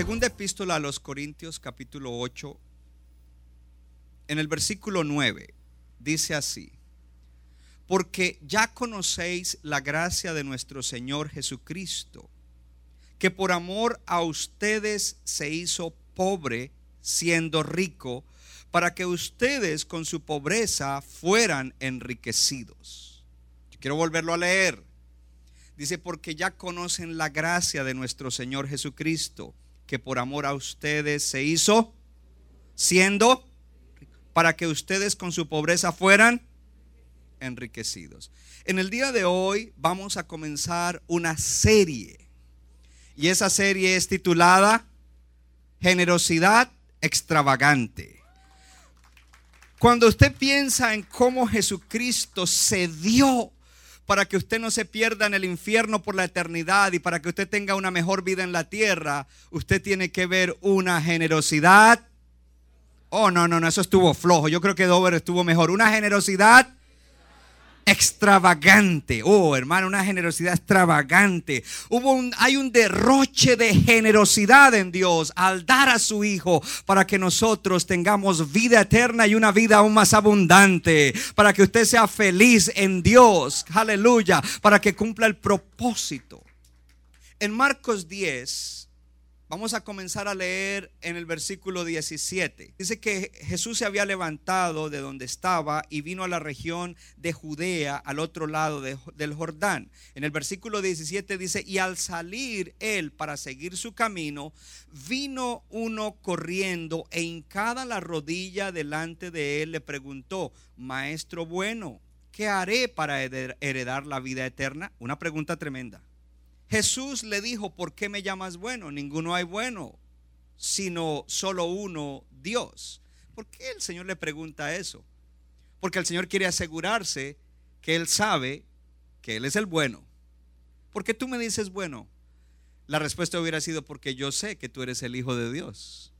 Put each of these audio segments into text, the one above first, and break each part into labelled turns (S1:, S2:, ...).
S1: Segunda epístola a los Corintios capítulo 8, en el versículo 9, dice así, porque ya conocéis la gracia de nuestro Señor Jesucristo, que por amor a ustedes se hizo pobre siendo rico, para que ustedes con su pobreza fueran enriquecidos. Yo quiero volverlo a leer. Dice, porque ya conocen la gracia de nuestro Señor Jesucristo, que por amor a ustedes se hizo siendo para que ustedes con su pobreza fueran enriquecidos. En el día de hoy vamos a comenzar una serie y esa serie es titulada Generosidad extravagante. Cuando usted piensa en cómo Jesucristo se dio para que usted no se pierda en el infierno por la eternidad y para que usted tenga una mejor vida en la tierra, usted tiene que ver una generosidad. Oh, no, no, no, eso estuvo flojo. Yo creo que Dover estuvo mejor. Una generosidad extravagante. Oh, hermano, una generosidad extravagante. Hubo un, hay un derroche de generosidad en Dios al dar a su Hijo para que nosotros tengamos vida eterna y una vida aún más abundante. Para que usted sea feliz en Dios. Aleluya. Para que cumpla el propósito. En Marcos 10 Vamos a comenzar a leer en el versículo 17. Dice que Jesús se había levantado de donde estaba y vino a la región de Judea, al otro lado del Jordán. En el versículo 17 dice, y al salir él para seguir su camino, vino uno corriendo e hincada la rodilla delante de él le preguntó, Maestro bueno, ¿qué haré para heredar la vida eterna? Una pregunta tremenda. Jesús le dijo, ¿por qué me llamas bueno? Ninguno hay bueno, sino solo uno, Dios. ¿Por qué el Señor le pregunta eso? Porque el Señor quiere asegurarse que Él sabe que Él es el bueno. ¿Por qué tú me dices bueno? La respuesta hubiera sido porque yo sé que tú eres el Hijo de Dios.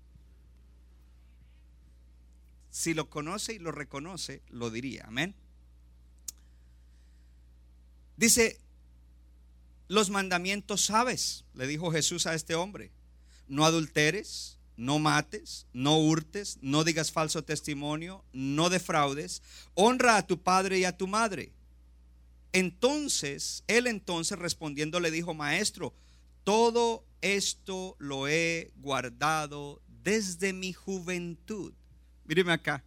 S1: Si lo conoce y lo reconoce, lo diría. Amén. Dice, los mandamientos sabes, le dijo Jesús a este hombre. No adulteres, no mates, no hurtes, no digas falso testimonio, no defraudes, honra a tu padre y a tu madre. Entonces, él entonces respondiendo le dijo, maestro, todo esto lo he guardado desde mi juventud. Míreme acá.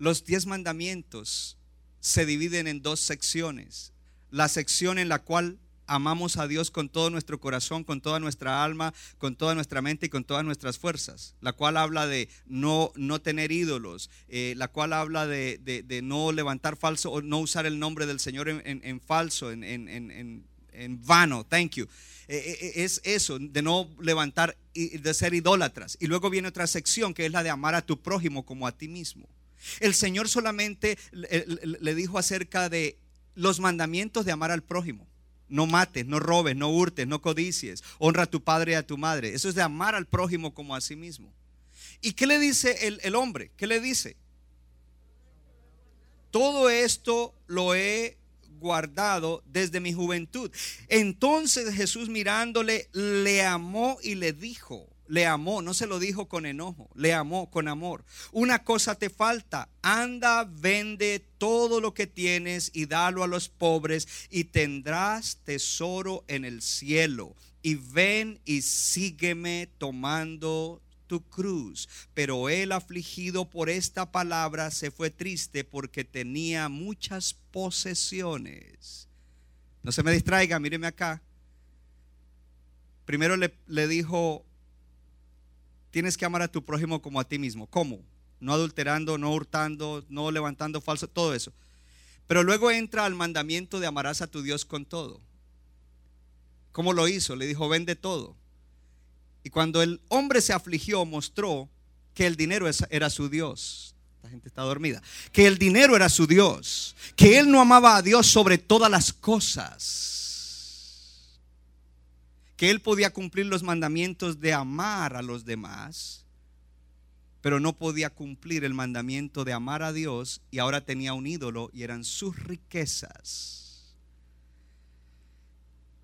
S1: Los diez mandamientos se dividen en dos secciones la sección en la cual amamos a Dios con todo nuestro corazón, con toda nuestra alma, con toda nuestra mente y con todas nuestras fuerzas, la cual habla de no, no tener ídolos, eh, la cual habla de, no levantar falso o no usar el nombre del Señor en, falso, en, vano, thank you. Eh, eh, es eso, de no levantar, de ser idólatras. Y luego viene otra sección que es la de amar a tu prójimo como a ti mismo. El Señor solamente le dijo acerca de los mandamientos de amar al prójimo. No mates, no robes, no hurtes, no codicies. Honra a tu padre y a tu madre. Eso es de amar al prójimo como a sí mismo. ¿Y qué le dice el, el hombre? ¿Qué le dice? Todo esto lo he guardado desde mi juventud. Entonces Jesús mirándole, le amó y le dijo, le amó, no se lo dijo con enojo, le amó con amor. Una cosa te falta, anda, vende todo lo que tienes y dalo a los pobres y tendrás tesoro en el cielo. Y ven y sígueme tomando tu cruz. Pero él afligido por esta palabra se fue triste porque tenía muchas posesiones. No se me distraiga, míreme acá. Primero le, le dijo tienes que amar a tu prójimo como a ti mismo. ¿Cómo? no adulterando, no hurtando, no levantando falso, todo eso. Pero luego entra al mandamiento de amarás a tu Dios con todo. ¿Cómo lo hizo? Le dijo, vende todo. Y cuando el hombre se afligió, mostró que el dinero era su Dios. La gente está dormida. Que el dinero era su Dios. Que él no amaba a Dios sobre todas las cosas. Que él podía cumplir los mandamientos de amar a los demás. Pero no podía cumplir el mandamiento de amar a Dios. Y ahora tenía un ídolo y eran sus riquezas.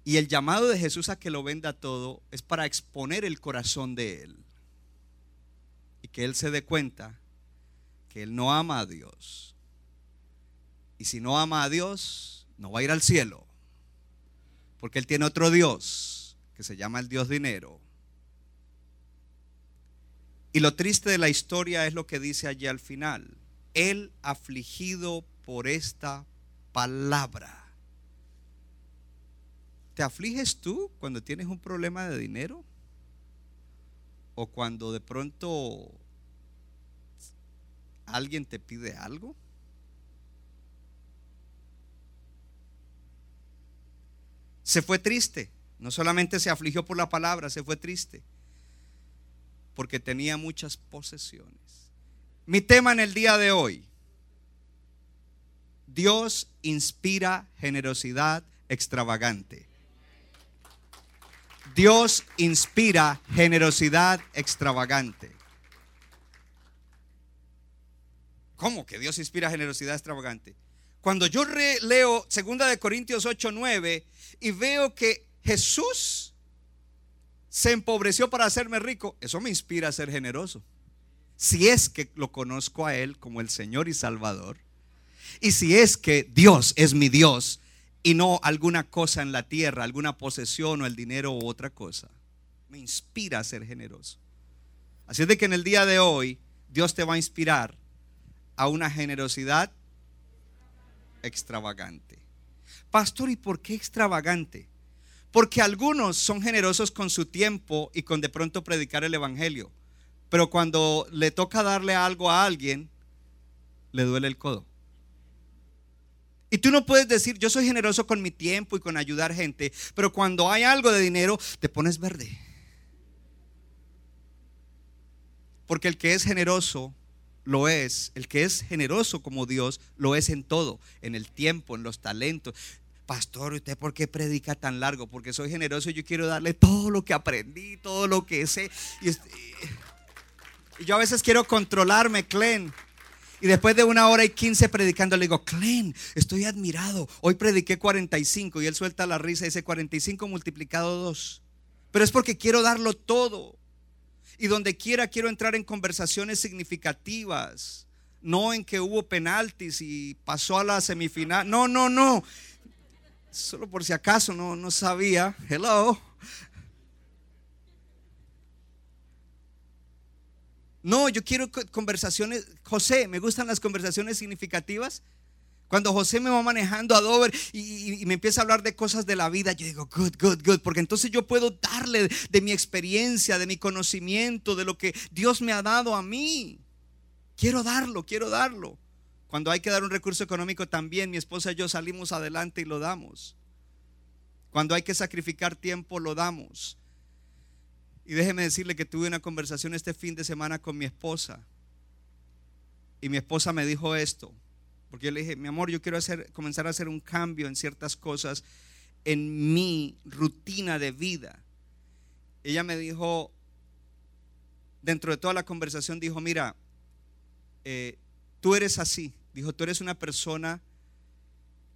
S1: Y el llamado de Jesús a que lo venda todo es para exponer el corazón de él. Y que él se dé cuenta que él no ama a Dios. Y si no ama a Dios, no va a ir al cielo. Porque él tiene otro Dios que se llama el Dios dinero. Y lo triste de la historia es lo que dice allí al final. Él afligido por esta palabra. ¿Te afliges tú cuando tienes un problema de dinero? ¿O cuando de pronto alguien te pide algo? Se fue triste. No solamente se afligió por la palabra, se fue triste. Porque tenía muchas posesiones. Mi tema en el día de hoy. Dios inspira generosidad extravagante. Dios inspira generosidad extravagante. ¿Cómo que Dios inspira generosidad extravagante? Cuando yo leo 2 de Corintios 8, 9 y veo que Jesús se empobreció para hacerme rico, eso me inspira a ser generoso. Si es que lo conozco a Él como el Señor y Salvador, y si es que Dios es mi Dios, y no alguna cosa en la tierra, alguna posesión o el dinero u otra cosa. Me inspira a ser generoso. Así es de que en el día de hoy Dios te va a inspirar a una generosidad extravagante. Pastor, ¿y por qué extravagante? Porque algunos son generosos con su tiempo y con de pronto predicar el Evangelio. Pero cuando le toca darle algo a alguien, le duele el codo. Y tú no puedes decir, yo soy generoso con mi tiempo y con ayudar gente, pero cuando hay algo de dinero, te pones verde. Porque el que es generoso lo es, el que es generoso como Dios lo es en todo, en el tiempo, en los talentos. Pastor, ¿usted por qué predica tan largo? Porque soy generoso y yo quiero darle todo lo que aprendí, todo lo que sé. Y, yo a veces quiero controlarme, Clen. Y después de una hora y quince predicando, le digo, Clen, estoy admirado. Hoy prediqué 45 y él suelta la risa y dice 45 multiplicado 2. Pero es porque quiero darlo todo. Y donde quiera quiero entrar en conversaciones significativas. No en que hubo penaltis y pasó a la semifinal. No, no, no. Solo por si acaso no, no sabía. Hello. No, yo quiero conversaciones. José, me gustan las conversaciones significativas. Cuando José me va manejando a Dover y, me empieza a hablar de cosas de la vida, yo digo, good, good, good, porque entonces yo puedo darle de mi experiencia, de mi conocimiento, de lo que Dios me ha dado a mí. Quiero darlo, quiero darlo. Cuando hay que dar un recurso económico también, mi esposa y yo salimos adelante y lo damos. Cuando hay que sacrificar tiempo, lo damos. Y déjeme decirle que tuve una conversación este fin de semana con mi esposa. Y mi esposa me dijo esto. Porque yo le dije, mi amor, yo quiero hacer, comenzar a hacer un cambio en ciertas cosas en mi rutina de vida. Ella me dijo, dentro de toda la conversación, dijo, mira, eh, tú eres así. Dijo, tú eres una persona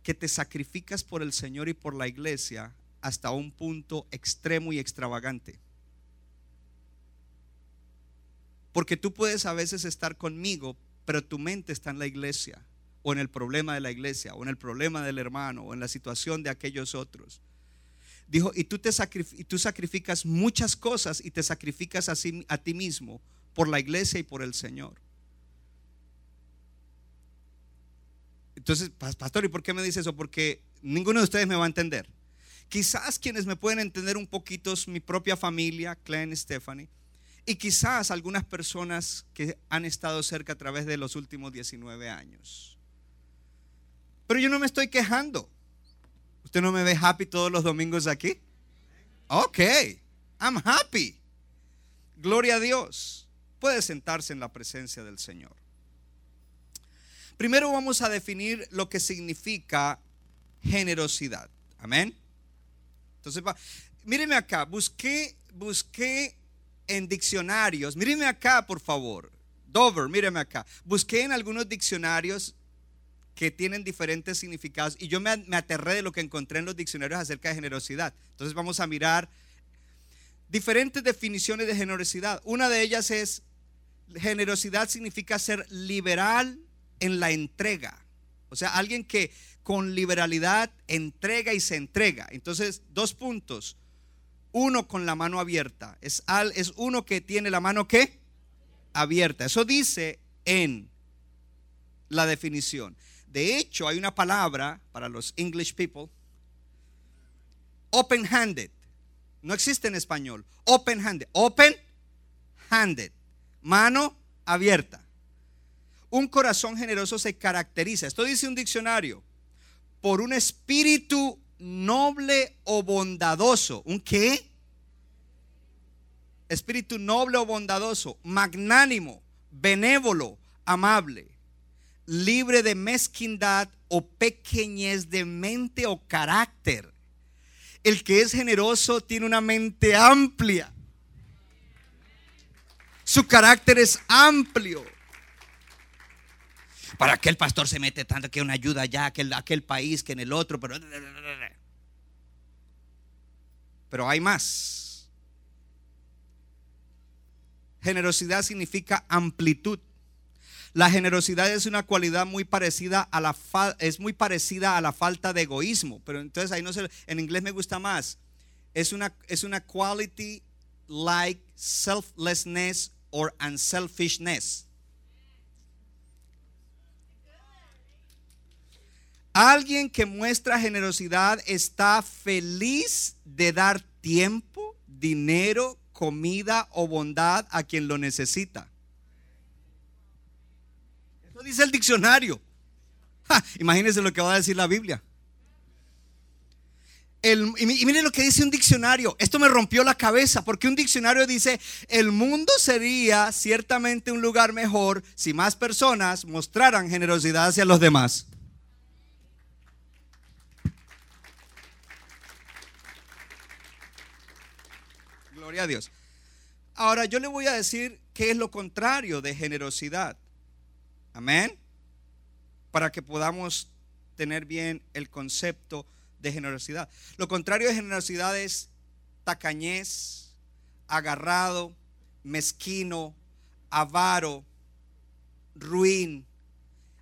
S1: que te sacrificas por el Señor y por la iglesia hasta un punto extremo y extravagante. Porque tú puedes a veces estar conmigo, pero tu mente está en la iglesia, o en el problema de la iglesia, o en el problema del hermano, o en la situación de aquellos otros. Dijo, y tú, te tú sacrificas muchas cosas y te sacrificas a, a ti mismo por la iglesia y por el Señor. Entonces, pastor, ¿y por qué me dice eso? Porque ninguno de ustedes me va a entender. Quizás quienes me pueden entender un poquito es mi propia familia, Clan Stephanie y quizás algunas personas que han estado cerca a través de los últimos 19 años. Pero yo no me estoy quejando. ¿Usted no me ve happy todos los domingos aquí? Ok, I'm happy. Gloria a Dios. Puede sentarse en la presencia del Señor. Primero vamos a definir lo que significa generosidad. Amén. Entonces, míreme acá, busqué, busqué en diccionarios, míreme acá, por favor. Dover, míreme acá. Busqué en algunos diccionarios que tienen diferentes significados y yo me, me aterré de lo que encontré en los diccionarios acerca de generosidad. Entonces vamos a mirar diferentes definiciones de generosidad. Una de ellas es, generosidad significa ser liberal en la entrega. O sea, alguien que con liberalidad entrega y se entrega. Entonces, dos puntos. Uno con la mano abierta. Es, al, es uno que tiene la mano ¿qué? Abierta. Eso dice en la definición. De hecho, hay una palabra para los English people. Open-handed. No existe en español. Open-handed. Open-handed. Mano abierta. Un corazón generoso se caracteriza, esto dice un diccionario, por un espíritu noble o bondadoso. ¿Un qué? Espíritu noble o bondadoso, magnánimo, benévolo, amable, libre de mezquindad o pequeñez de mente o carácter. El que es generoso tiene una mente amplia. Su carácter es amplio. ¿Para qué el pastor se mete tanto que una ayuda allá, aquel, aquel país, que en el otro? Pero, pero hay más. Generosidad significa amplitud. La generosidad es una cualidad muy parecida a la es muy parecida a la falta de egoísmo, pero entonces ahí no sé, en inglés me gusta más. Es una es una quality like selflessness or unselfishness. Alguien que muestra generosidad está feliz de dar tiempo, dinero, comida o bondad a quien lo necesita. Eso dice el diccionario. imagínense lo que va a decir la Biblia. y miren lo que dice un diccionario. Esto me rompió la cabeza porque un diccionario dice, el mundo sería ciertamente un lugar mejor si más personas mostraran generosidad hacia los demás. Gloria a Dios. Ahora yo le voy a decir qué es lo contrario de generosidad. Amén. Para que podamos tener bien el concepto de generosidad. Lo contrario de generosidad es tacañez, agarrado, mezquino, avaro, ruin.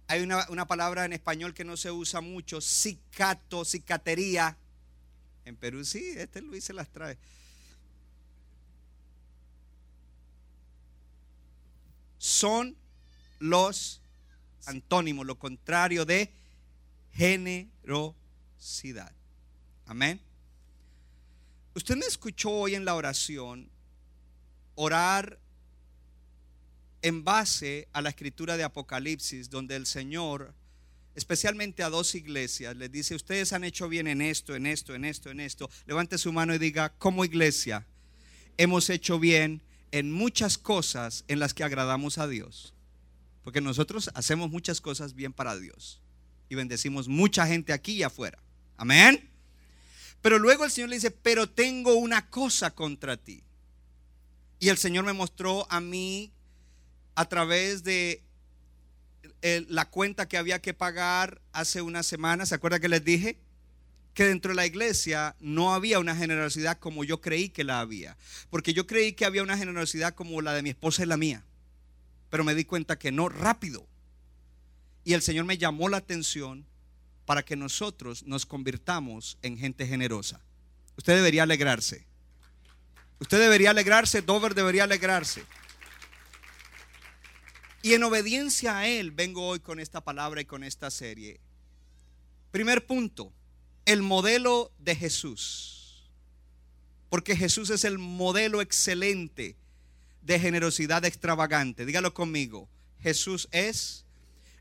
S1: Hay una, una, palabra en español que no se usa mucho, cicato, cicatería. En Perú sí, este Luis se las trae. Son los antónimos, lo contrario de generosidad. Amén. Usted me escuchó hoy en la oración orar en base a la escritura de Apocalipsis, donde el Señor, especialmente a dos iglesias, les dice, ustedes han hecho bien en esto, en esto, en esto, en esto. Levante su mano y diga, como iglesia, hemos hecho bien en muchas cosas en las que agradamos a Dios. Porque nosotros hacemos muchas cosas bien para Dios. Y bendecimos mucha gente aquí y afuera. Amén. Pero luego el Señor le dice, pero tengo una cosa contra ti. Y el Señor me mostró a mí a través de eh, la cuenta que había que pagar hace una semana. ¿Se acuerda que les dije? Que dentro de la iglesia no había una generosidad como yo creí que la había. Porque yo creí que había una generosidad como la de mi esposa y la mía. Pero me di cuenta que no, rápido. Y el Señor me llamó la atención para que nosotros nos convirtamos en gente generosa. Usted debería alegrarse. Usted debería alegrarse, Dover debería alegrarse. Y en obediencia a Él vengo hoy con esta palabra y con esta serie. Primer punto, el modelo de Jesús. Porque Jesús es el modelo excelente de generosidad extravagante. Dígalo conmigo. Jesús es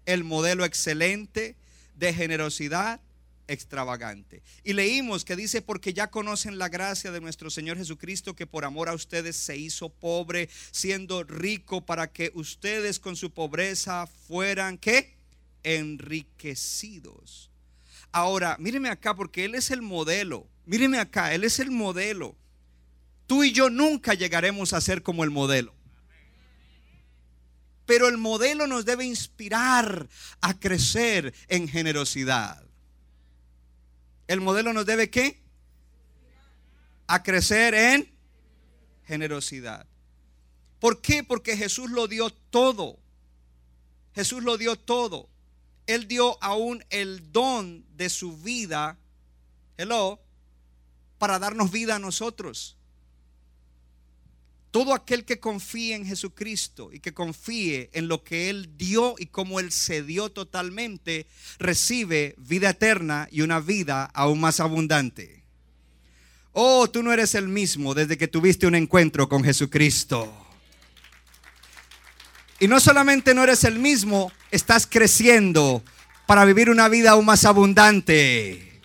S1: el modelo excelente de generosidad extravagante. Y leímos que dice, porque ya conocen la gracia de nuestro Señor Jesucristo, que por amor a ustedes se hizo pobre, siendo rico, para que ustedes con su pobreza fueran, ¿qué? Enriquecidos. Ahora, míreme acá, porque Él es el modelo. Míreme acá, Él es el modelo. Tú y yo nunca llegaremos a ser como el modelo. Pero el modelo nos debe inspirar a crecer en generosidad. El modelo nos debe qué? A crecer en generosidad. ¿Por qué? Porque Jesús lo dio todo. Jesús lo dio todo. Él dio aún el don de su vida, hello, para darnos vida a nosotros. Todo aquel que confíe en Jesucristo y que confíe en lo que Él dio y cómo Él se dio totalmente, recibe vida eterna y una vida aún más abundante. Oh, tú no eres el mismo desde que tuviste un encuentro con Jesucristo. Y no solamente no eres el mismo, estás creciendo para vivir una vida aún más abundante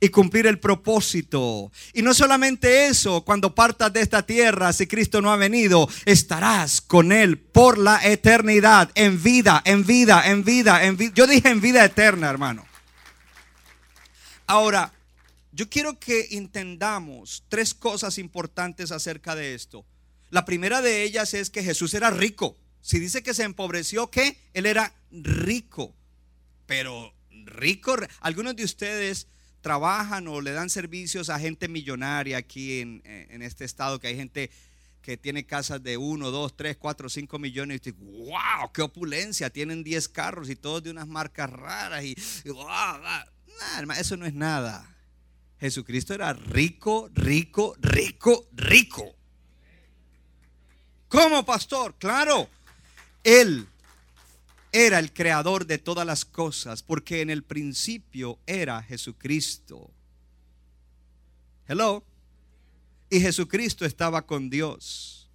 S1: y cumplir el propósito. Y no solamente eso, cuando partas de esta tierra, si Cristo no ha venido, estarás con Él por la eternidad, en vida, en vida, en vida, en vida. Yo dije en vida eterna, hermano. Ahora, yo quiero que entendamos tres cosas importantes acerca de esto. La primera de ellas es que Jesús era rico. Si dice que se empobreció, ¿qué? Él era rico. Pero rico, algunos de ustedes trabajan o le dan servicios a gente millonaria aquí en, este estado, que hay gente que tiene casas de 1, 2, 3, 4, 5 millones y wow, qué opulencia, tienen 10 carros y todos de unas marcas raras y, eso no es nada. Jesucristo era rico, rico, rico, rico. ¿Cómo, pastor? Claro, él era el creador de todas las cosas, porque en el principio era Jesucristo. Hello. Y Jesucristo estaba con Dios.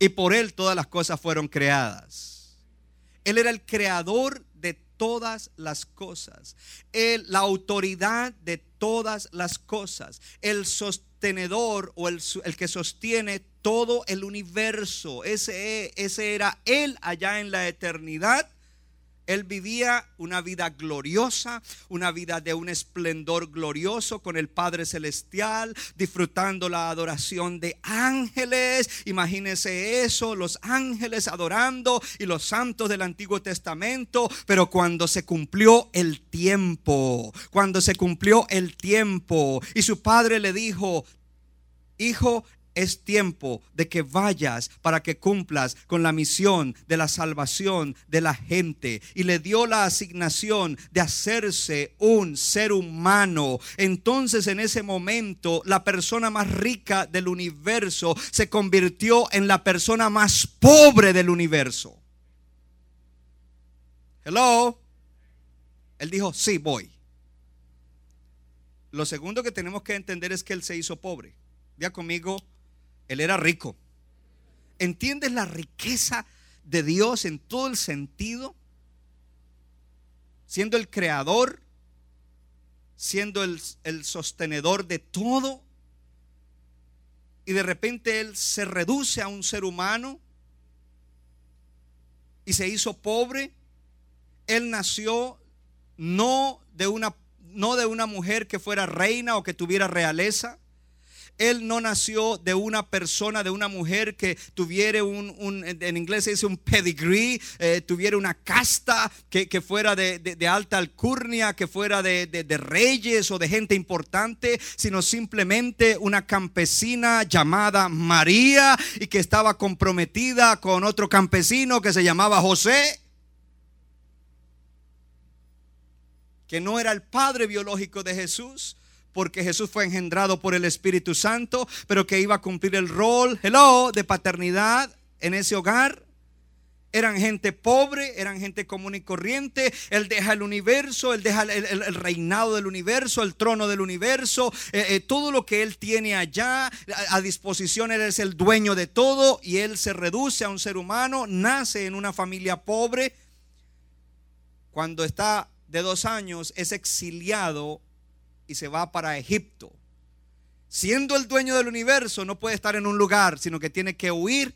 S1: Y por Él todas las cosas fueron creadas. Él era el creador todas las cosas. Él, la autoridad de todas las cosas. El sostenedor o el, el que sostiene todo el universo. Ese, ese era Él allá en la eternidad. Él vivía una vida gloriosa, una vida de un esplendor glorioso con el Padre Celestial, disfrutando la adoración de ángeles. Imagínese eso, los ángeles adorando y los santos del Antiguo Testamento. Pero cuando se cumplió el tiempo, cuando se cumplió el tiempo y su Padre le dijo, Hijo, es tiempo de que vayas para que cumplas con la misión de la salvación de la gente. Y le dio la asignación de hacerse un ser humano. Entonces en ese momento la persona más rica del universo se convirtió en la persona más pobre del universo. Hello. Él dijo, sí, voy. Lo segundo que tenemos que entender es que él se hizo pobre. Vea conmigo él era rico. ¿Entiendes la riqueza de Dios en todo el sentido? Siendo el creador, siendo el, sostenedor de todo. Y de repente Él se reduce a un ser humano y se hizo pobre. Él nació no de una, no de una mujer que fuera reina o que tuviera realeza él no nació de una persona, de una mujer que tuviera un, en inglés se dice un pedigree, eh, tuviera una casta que, fuera de, alta alcurnia, que fuera de, de reyes o de gente importante, sino simplemente una campesina llamada María y que estaba comprometida con otro campesino que se llamaba José. que no era el padre biológico de Jesús, porque Jesús fue engendrado por el Espíritu Santo, pero que iba a cumplir el rol, hello, de paternidad en ese hogar. Eran gente pobre, eran gente común y corriente. Él deja el universo, él deja el, reinado del universo, el trono del universo, eh, eh, todo lo que él tiene allá a disposición. Él es el dueño de todo y él se reduce a un ser humano, nace en una familia pobre. Cuando está de dos años, es exiliado y se va para Egipto. Siendo el dueño del universo, no puede estar en un lugar, sino que tiene que huir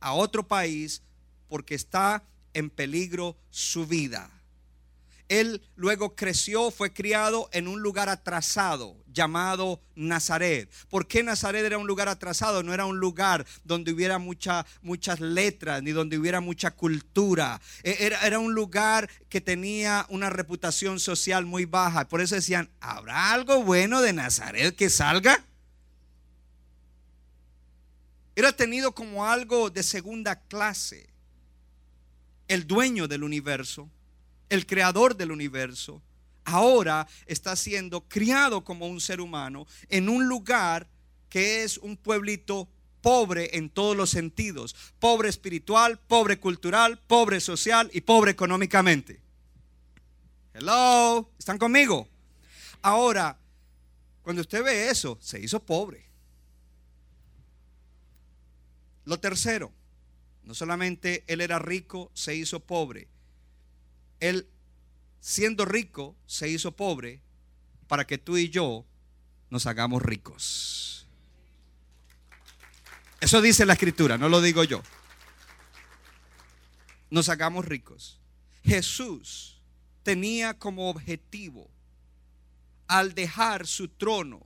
S1: a otro país porque está en peligro su vida. Él luego creció, fue criado en un lugar atrasado llamado Nazaret. ¿Por qué Nazaret era un lugar atrasado? No era un lugar donde hubiera mucha- muchas letras ni donde hubiera mucha cultura. E- Era, era un lugar que tenía una reputación social muy baja. Por eso decían, ¿habrá algo bueno de Nazaret que salga? Era tenido como algo de segunda clase. El dueño del universo, el creador del universo, ahora está siendo criado como un ser humano en un lugar que es un pueblito pobre en todos los sentidos. Pobre espiritual, pobre cultural, pobre social y pobre económicamente. Hello, ¿están conmigo? Ahora, cuando usted ve eso, se hizo pobre. Lo tercero, no solamente él era rico, se hizo pobre. Él, siendo rico, se hizo pobre para que tú y yo nos hagamos ricos. Eso dice la escritura, no lo digo yo. Nos hagamos ricos. Jesús tenía como objetivo, al dejar su trono,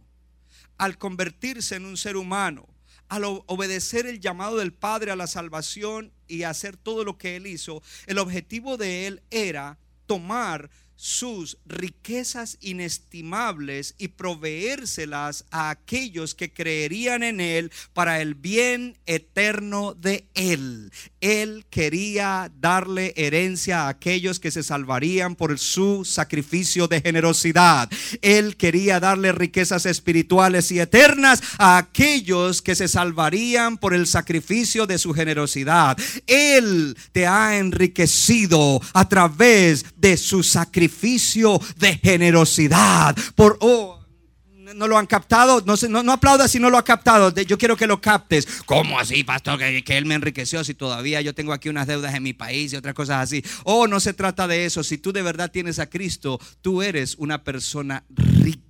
S1: al convertirse en un ser humano, al obedecer el llamado del Padre a la salvación y hacer todo lo que él hizo, el objetivo de él era tomar sus riquezas inestimables y proveérselas a aquellos que creerían en Él para el bien eterno de Él. Él quería darle herencia a aquellos que se salvarían por su sacrificio de generosidad. Él quería darle riquezas espirituales y eternas a aquellos que se salvarían por el sacrificio de su generosidad. Él te ha enriquecido a través de su sacrificio de generosidad. Por oh, no lo han captado, no, no, no aplaudas si no lo ha captado. Yo quiero que lo captes. ¿Cómo así, pastor? Que, que él me enriqueció si todavía yo tengo aquí unas deudas en mi país y otras cosas así. Oh, no se trata de eso. Si tú de verdad tienes a Cristo, tú eres una persona rica.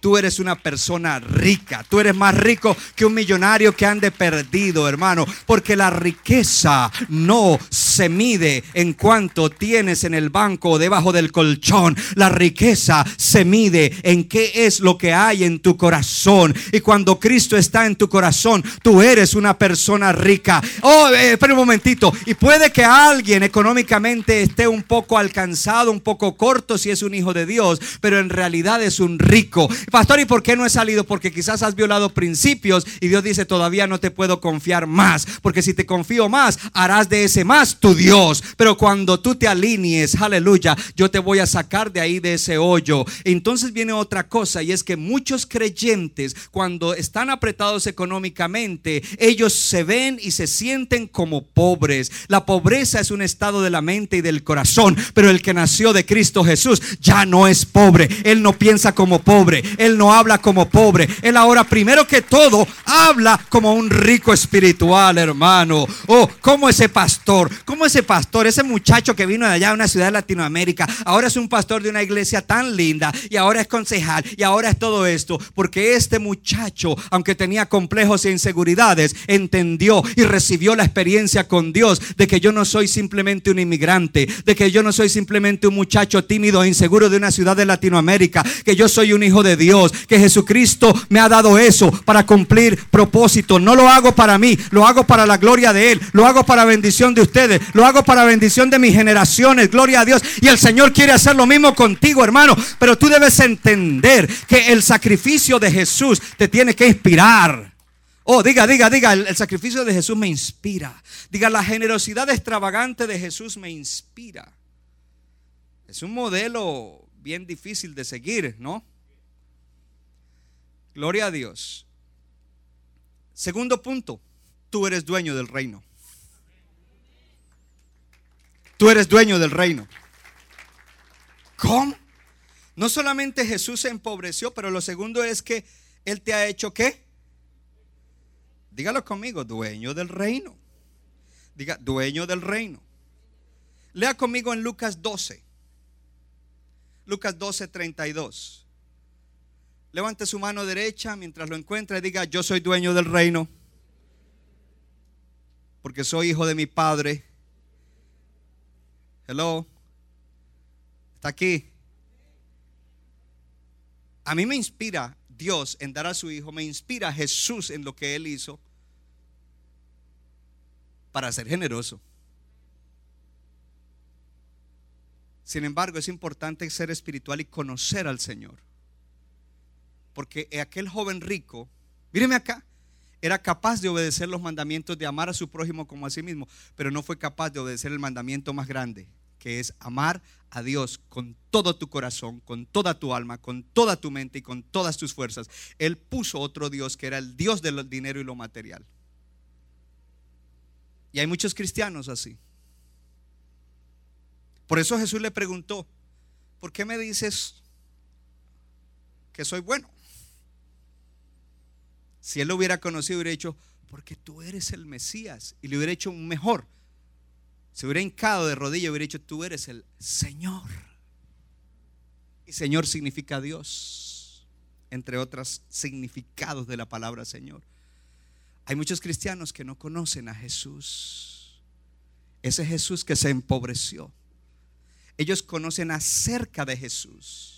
S1: Tú eres una persona rica. Tú eres más rico que un millonario que ande perdido, hermano. Porque la riqueza no se mide en cuanto tienes en el banco o debajo del colchón. La riqueza se mide en qué es lo que hay en tu corazón. Y cuando Cristo está en tu corazón, tú eres una persona rica. Oh, eh, espera un momentito. Y puede que alguien económicamente esté un poco alcanzado, un poco corto si es un hijo de Dios, pero en realidad es un rico. Pastor, ¿y por qué no he salido? Porque quizás has violado principios y Dios dice, todavía no te puedo confiar más, porque si te confío más, harás de ese más tu Dios. Pero cuando tú te alinees, aleluya, yo te voy a sacar de ahí de ese hoyo. Entonces viene otra cosa y es que muchos creyentes cuando están apretados económicamente, ellos se ven y se sienten como pobres. La pobreza es un estado de la mente y del corazón, pero el que nació de Cristo Jesús ya no es pobre. Él no piensa como pobre, él no habla como pobre. Él ahora primero que todo habla como un rico espiritual, hermano. Oh, como ese pastor, como ese pastor, ese muchacho que vino de allá a una ciudad de Latinoamérica, ahora es un pastor de una iglesia tan linda y ahora es concejal y ahora es todo esto, porque este muchacho, aunque tenía complejos e inseguridades, entendió y recibió la experiencia con Dios de que yo no soy simplemente un inmigrante, de que yo no soy simplemente un muchacho tímido e inseguro de una ciudad de Latinoamérica, que yo soy un hijo de Dios, que Jesucristo me ha dado eso para cumplir propósito. No lo hago para mí, lo hago para la gloria de Él, lo hago para bendición de ustedes, lo hago para bendición de mis generaciones, gloria a Dios. Y el Señor quiere hacer lo mismo contigo, hermano, pero tú debes entender que el sacrificio de Jesús te tiene que inspirar. Oh, diga, diga, diga, el, el sacrificio de Jesús me inspira. Diga, la generosidad extravagante de Jesús me inspira. Es un modelo bien difícil de seguir, ¿no? Gloria a Dios. Segundo punto, tú eres dueño del reino. Tú eres dueño del reino. ¿Cómo? No solamente Jesús se empobreció, pero lo segundo es que Él te ha hecho qué? Dígalo conmigo, dueño del reino. Diga, dueño del reino. Lea conmigo en Lucas 12. Lucas 12, 32. Levante su mano derecha mientras lo encuentra y diga, yo soy dueño del reino. Porque soy hijo de mi padre. Hello. Está aquí. A mí me inspira Dios en dar a su hijo, me inspira Jesús en lo que él hizo para ser generoso. Sin embargo, es importante ser espiritual y conocer al Señor. Porque aquel joven rico, míreme acá, era capaz de obedecer los mandamientos de amar a su prójimo como a sí mismo, pero no fue capaz de obedecer el mandamiento más grande, que es amar a Dios con todo tu corazón, con toda tu alma, con toda tu mente y con todas tus fuerzas. Él puso otro Dios que era el Dios del dinero y lo material. Y hay muchos cristianos así. Por eso Jesús le preguntó, ¿por qué me dices que soy bueno? Si él lo hubiera conocido, hubiera dicho, porque tú eres el Mesías. Y le hubiera hecho un mejor. Se hubiera hincado de rodillas, hubiera dicho, tú eres el Señor. Y Señor significa Dios, entre otros significados de la palabra Señor. Hay muchos cristianos que no conocen a Jesús. Ese Jesús que se empobreció. Ellos conocen acerca de Jesús.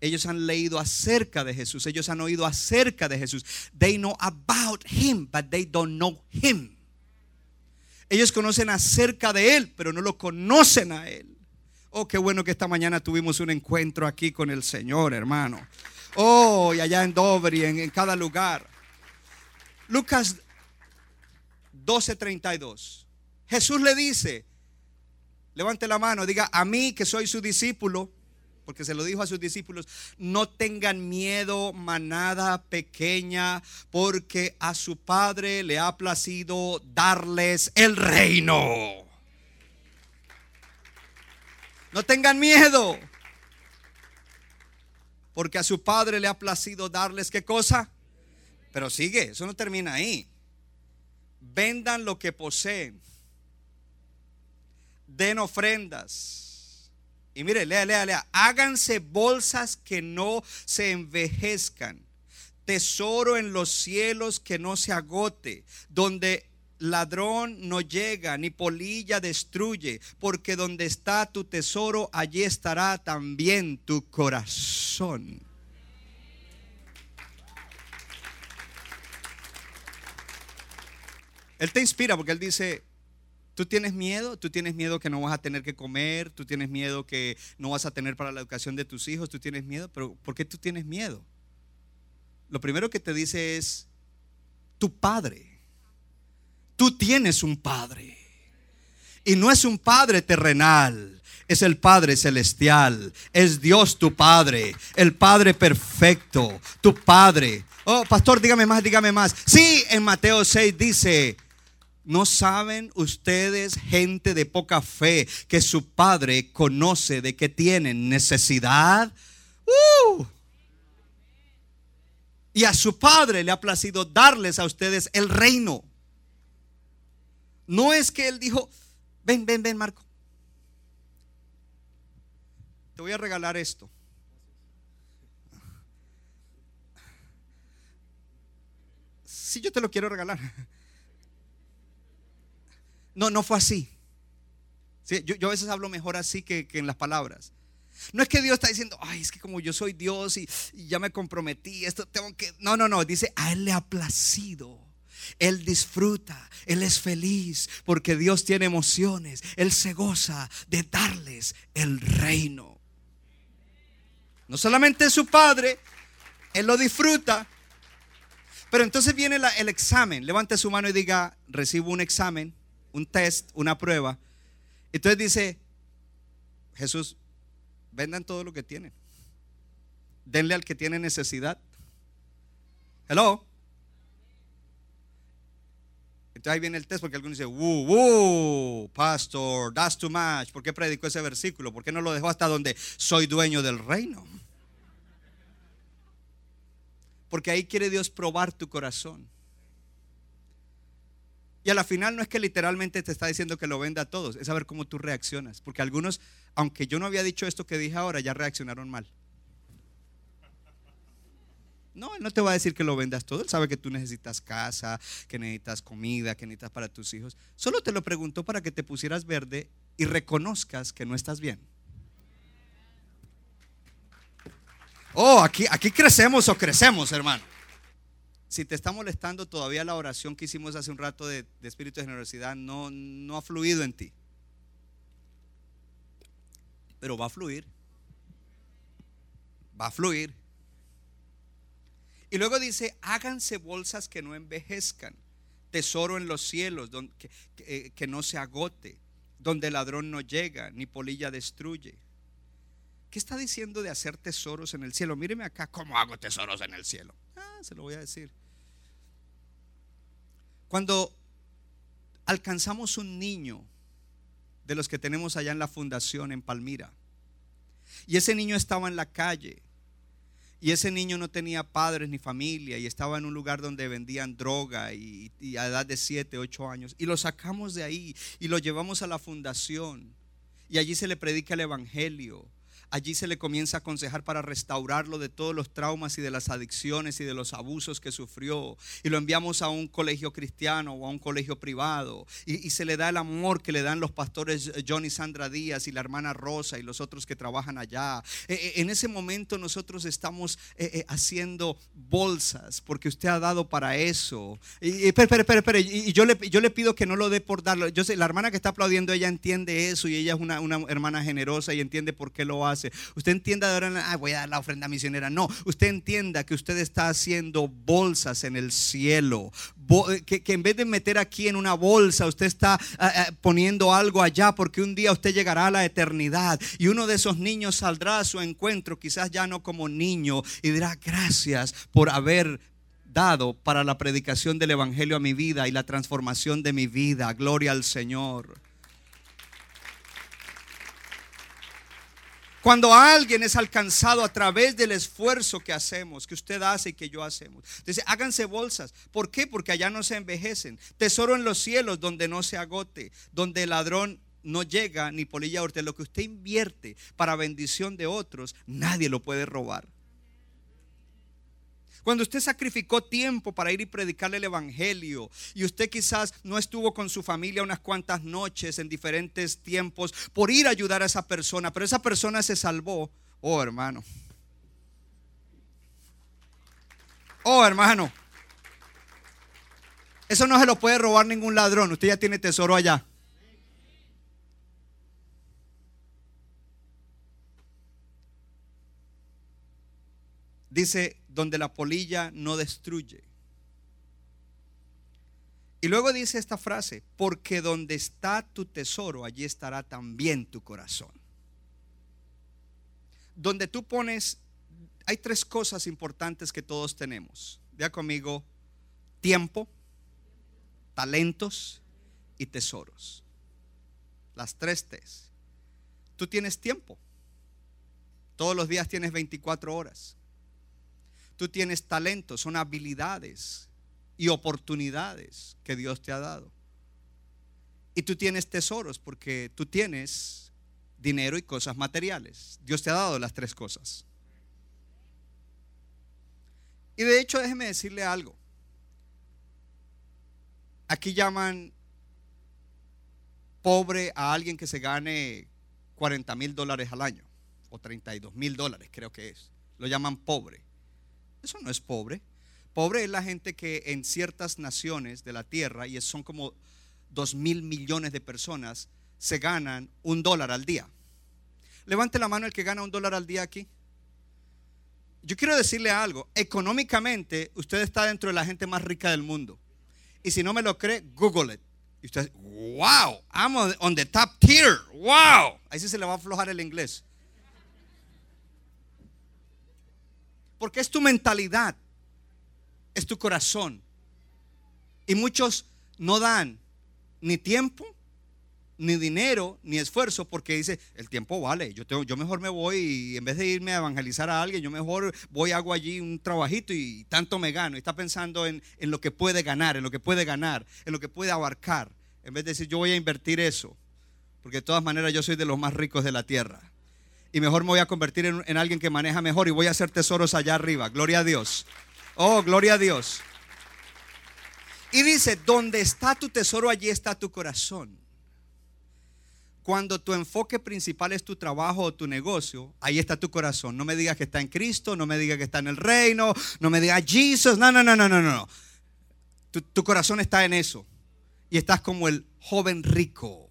S1: Ellos han leído acerca de Jesús. Ellos han oído acerca de Jesús. They know about him, but they don't know him. Ellos conocen acerca de él, pero no lo conocen a él. Oh, qué bueno que esta mañana tuvimos un encuentro aquí con el Señor, hermano. Oh, y allá en Dover y en, en cada lugar. Lucas 12:32. Jesús le dice, levante la mano, diga, a mí que soy su discípulo, porque se lo dijo a sus discípulos, no tengan miedo, manada pequeña, porque a su Padre le ha placido darles el reino. No tengan miedo, porque a su Padre le ha placido darles qué cosa. Pero sigue, eso no termina ahí. Vendan lo que poseen. Den ofrendas. Y mire, lea, lea, lea. Háganse bolsas que no se envejezcan. Tesoro en los cielos que no se agote. Donde ladrón no llega, ni polilla destruye. Porque donde está tu tesoro, allí estará también tu corazón. Él te inspira porque Él dice, tú tienes miedo, tú tienes miedo que no vas a tener que comer, tú tienes miedo que no vas a tener para la educación de tus hijos, tú tienes miedo, pero ¿por qué tú tienes miedo? Lo primero que te dice es, tu padre, tú tienes un padre. Y no es un padre terrenal, es el Padre celestial, es Dios tu Padre, el Padre perfecto, tu Padre. Oh, pastor, dígame más, dígame más. Sí, en Mateo 6 dice, ¿No saben ustedes, gente de poca fe, que su Padre conoce de que tienen necesidad? ¡Uh! Y a su Padre le ha placido darles a ustedes el reino. No es que Él dijo, ven, ven, ven, Marco. Te voy a regalar esto. Si yo te lo quiero regalar. No, no fue así. yo, a veces hablo mejor así que, en las palabras. No es que Dios está diciendo, ay, es que como yo soy Dios y, ya me comprometí, esto tengo que. No, no, no. Dice, a Él le ha placido. Él disfruta, Él es feliz porque Dios tiene emociones. Él se goza de darles el reino. No solamente su Padre, Él lo disfruta. Pero entonces viene el examen. Levante su mano y diga, recibo un examen un test, una prueba. Entonces dice, Jesús, vendan todo lo que tienen. Denle al que tiene necesidad. Hello. Entonces ahí viene el test porque algunos dicen, ¡Woo, woo, pastor, that's too much. ¿Por qué predicó ese versículo? ¿Por qué no lo dejó hasta donde soy dueño del reino? Porque ahí quiere Dios probar tu corazón. Y a la final no es que literalmente te está diciendo que lo venda a todos, es saber cómo tú reaccionas. Porque algunos, aunque yo no había dicho esto que dije ahora, ya reaccionaron mal. No, él no te va a decir que lo vendas todo. Él sabe que tú necesitas casa, que necesitas comida, que necesitas para tus hijos. Solo te lo preguntó para que te pusieras verde y reconozcas que no estás bien. Oh, aquí, aquí crecemos o crecemos, hermano. Si te está molestando todavía la oración que hicimos hace un rato de, espíritu de generosidad, no, no ha fluido en ti. Pero va a fluir. Va a fluir. Y luego dice, háganse bolsas que no envejezcan, tesoro en los cielos, que, que, que no se agote, donde el ladrón no llega, ni polilla destruye. ¿Qué está diciendo de hacer tesoros en el cielo? Míreme acá, ¿cómo hago tesoros en el cielo? Ah, se lo voy a decir. Cuando alcanzamos un niño de los que tenemos allá en la fundación en Palmira, y ese niño estaba en la calle, y ese niño no tenía padres ni familia y estaba en un lugar donde vendían droga y, y, a edad de 7, 8 años. Y lo sacamos de ahí y lo llevamos a la fundación. Y allí se le predica el Evangelio. Allí se le comienza a aconsejar para restaurarlo de todos los traumas y de las adicciones y de los abusos que sufrió. Y lo enviamos a un colegio cristiano o a un colegio privado. Y, y, se le da el amor que le dan los pastores John y Sandra Díaz y la hermana Rosa y los otros que trabajan allá. Eh, en ese momento nosotros estamos eh, haciendo bolsas porque usted ha dado para eso. Y, espera, espera, espera. Y, yo, le, yo le pido que no lo dé por darlo. Yo sé, la hermana que está aplaudiendo, ella entiende eso y ella es una, una hermana generosa y entiende por qué lo hace. Usted entienda ahora, ah, voy a dar la ofrenda misionera. No, usted entienda que usted está haciendo bolsas en el cielo. Que, que en vez de meter aquí en una bolsa, usted está uh, poniendo algo allá porque un día usted llegará a la eternidad y uno de esos niños saldrá a su encuentro, quizás ya no como niño, y dirá gracias por haber dado para la predicación del Evangelio a mi vida y la transformación de mi vida. Gloria al Señor. Cuando alguien es alcanzado a través del esfuerzo que hacemos, que usted hace y que yo hacemos. Dice, háganse bolsas. ¿Por qué? Porque allá no se envejecen. Tesoro en los cielos donde no se agote, donde el ladrón no llega ni polilla orte. Lo que usted invierte para bendición de otros, nadie lo puede robar. Cuando usted sacrificó tiempo para ir y predicarle el Evangelio y usted quizás no estuvo con su familia unas cuantas noches en diferentes tiempos por ir a ayudar a esa persona, pero esa persona se salvó. Oh, hermano. Oh, hermano. Eso no se lo puede robar ningún ladrón. Usted ya tiene tesoro allá. Dice donde la polilla no destruye. Y luego dice esta frase, porque donde está tu tesoro, allí estará también tu corazón. Donde tú pones, hay tres cosas importantes que todos tenemos. Vea conmigo, tiempo, talentos y tesoros. Las tres T's. Tú tienes tiempo. Todos los días tienes 24 horas. Tú tienes talentos, son habilidades y oportunidades que Dios te ha dado. Y tú tienes tesoros porque tú tienes dinero y cosas materiales. Dios te ha dado las tres cosas. Y de hecho, déjeme decirle algo. Aquí llaman pobre a alguien que se gane 40 mil dólares al año, o 32 mil dólares creo que es. Lo llaman pobre. Eso no es pobre. Pobre es la gente que en ciertas naciones de la tierra, y son como dos mil millones de personas, se ganan un dólar al día. Levante la mano el que gana un dólar al día aquí. Yo quiero decirle algo. Económicamente, usted está dentro de la gente más rica del mundo. Y si no me lo cree, Google it. Y usted, wow, I'm on the top tier. Wow. Ahí sí se le va a aflojar el inglés. Porque es tu mentalidad, es tu corazón. Y muchos no dan ni tiempo, ni dinero, ni esfuerzo, porque dice, el tiempo vale, yo, tengo, yo mejor me voy y en vez de irme a evangelizar a alguien, yo mejor voy, hago allí un trabajito y tanto me gano. Y está pensando en, en lo que puede ganar, en lo que puede ganar, en lo que puede abarcar, en vez de decir, yo voy a invertir eso, porque de todas maneras yo soy de los más ricos de la tierra. Y mejor me voy a convertir en, en alguien que maneja mejor y voy a hacer tesoros allá arriba. Gloria a Dios. Oh, gloria a Dios. Y dice, donde está tu tesoro, allí está tu corazón. Cuando tu enfoque principal es tu trabajo o tu negocio, ahí está tu corazón. No me digas que está en Cristo, no me digas que está en el reino, no me digas Jesús. No, no, no, no, no, no. Tu, tu corazón está en eso. Y estás como el joven rico.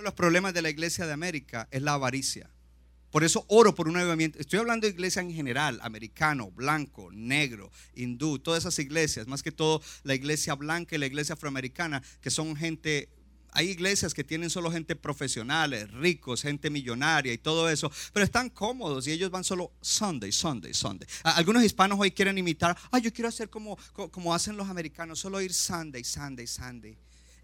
S1: De los problemas de la iglesia de América es la avaricia. Por eso oro por un avivamiento. Estoy hablando de iglesia en general, americano, blanco, negro, hindú, todas esas iglesias, más que todo la iglesia blanca y la iglesia afroamericana, que son gente hay iglesias que tienen solo gente profesionales, ricos, gente millonaria y todo eso, pero están cómodos y ellos van solo Sunday, Sunday, Sunday. Algunos hispanos hoy quieren imitar, ah, yo quiero hacer como, como hacen los americanos, solo ir Sunday, Sunday, Sunday.